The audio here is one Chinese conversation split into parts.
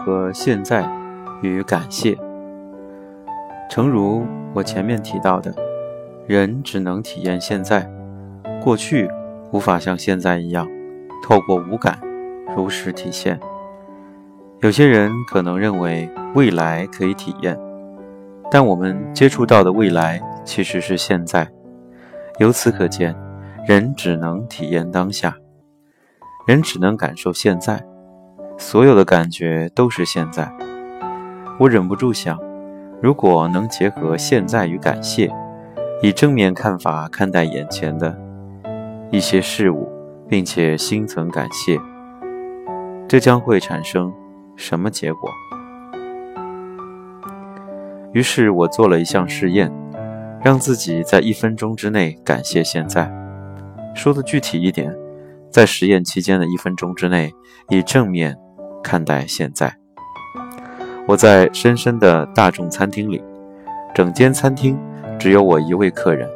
和现在与感谢，诚如我前面提到的，人只能体验现在，过去无法像现在一样透过五感如实体现。有些人可能认为未来可以体验，但我们接触到的未来其实是现在。由此可见，人只能体验当下，人只能感受现在。所有的感觉都是现在。我忍不住想，如果能结合现在与感谢，以正面看法看待眼前的一些事物，并且心存感谢，这将会产生什么结果？于是我做了一项试验，让自己在一分钟之内感谢现在。说的具体一点，在实验期间的一分钟之内，以正面。看待现在，我在深深的大众餐厅里，整间餐厅只有我一位客人，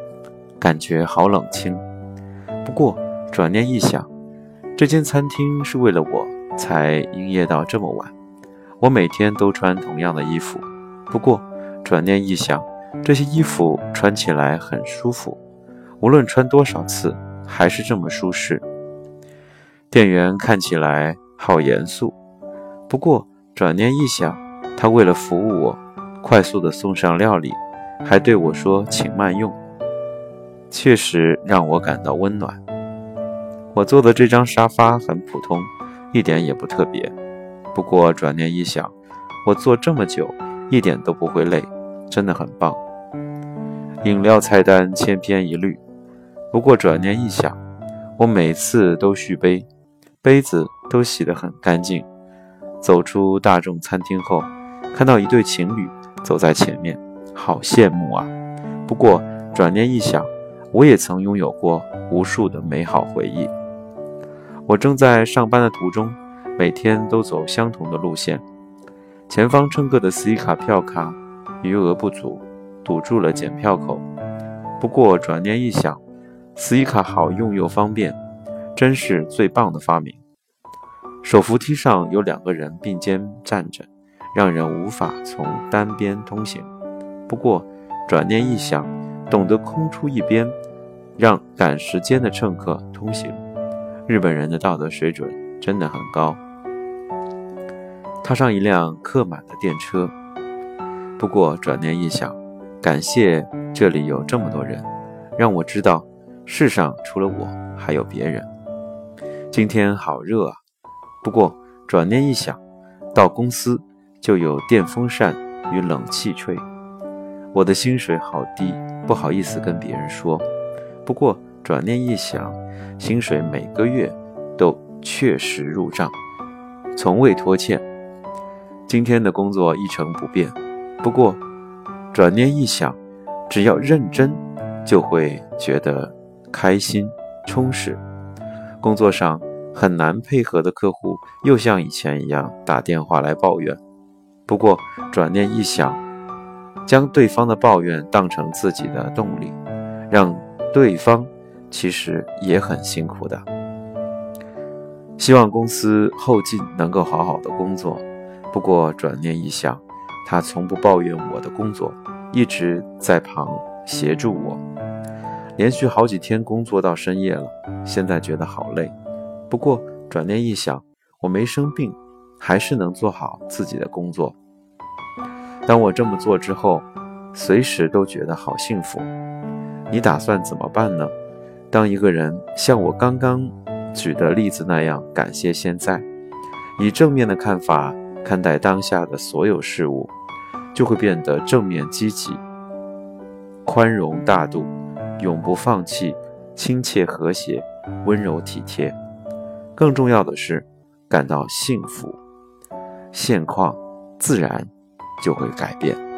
感觉好冷清。不过转念一想，这间餐厅是为了我才营业到这么晚，我每天都穿同样的衣服。不过转念一想，这些衣服穿起来很舒服，无论穿多少次还是这么舒适。店员看起来好严肃。不过转念一想，他为了服务我，快速的送上料理，还对我说“请慢用”，确实让我感到温暖。我坐的这张沙发很普通，一点也不特别。不过转念一想，我坐这么久，一点都不会累，真的很棒。饮料菜单千篇一律，不过转念一想，我每次都续杯，杯子都洗得很干净。走出大众餐厅后，看到一对情侣走在前面，好羡慕啊！不过转念一想，我也曾拥有过无数的美好回忆。我正在上班的途中，每天都走相同的路线。前方乘客的司机卡票卡余额不足，堵住了检票口。不过转念一想，司机卡好用又方便，真是最棒的发明。手扶梯上有两个人并肩站着，让人无法从单边通行。不过，转念一想，懂得空出一边，让赶时间的乘客通行，日本人的道德水准真的很高。踏上一辆客满的电车，不过转念一想，感谢这里有这么多人，让我知道世上除了我还有别人。今天好热啊！不过转念一想，到公司就有电风扇与冷气吹。我的薪水好低，不好意思跟别人说。不过转念一想，薪水每个月都确实入账，从未拖欠。今天的工作一成不变。不过转念一想，只要认真，就会觉得开心充实。工作上。很难配合的客户又像以前一样打电话来抱怨，不过转念一想，将对方的抱怨当成自己的动力，让对方其实也很辛苦的。希望公司后进能够好好的工作。不过转念一想，他从不抱怨我的工作，一直在旁协助我，连续好几天工作到深夜了，现在觉得好累。不过转念一想，我没生病，还是能做好自己的工作。当我这么做之后，随时都觉得好幸福。你打算怎么办呢？当一个人像我刚刚举的例子那样感谢现在，以正面的看法看待当下的所有事物，就会变得正面积极、宽容大度、永不放弃、亲切和谐、温柔体贴。更重要的是，感到幸福，现况自然就会改变。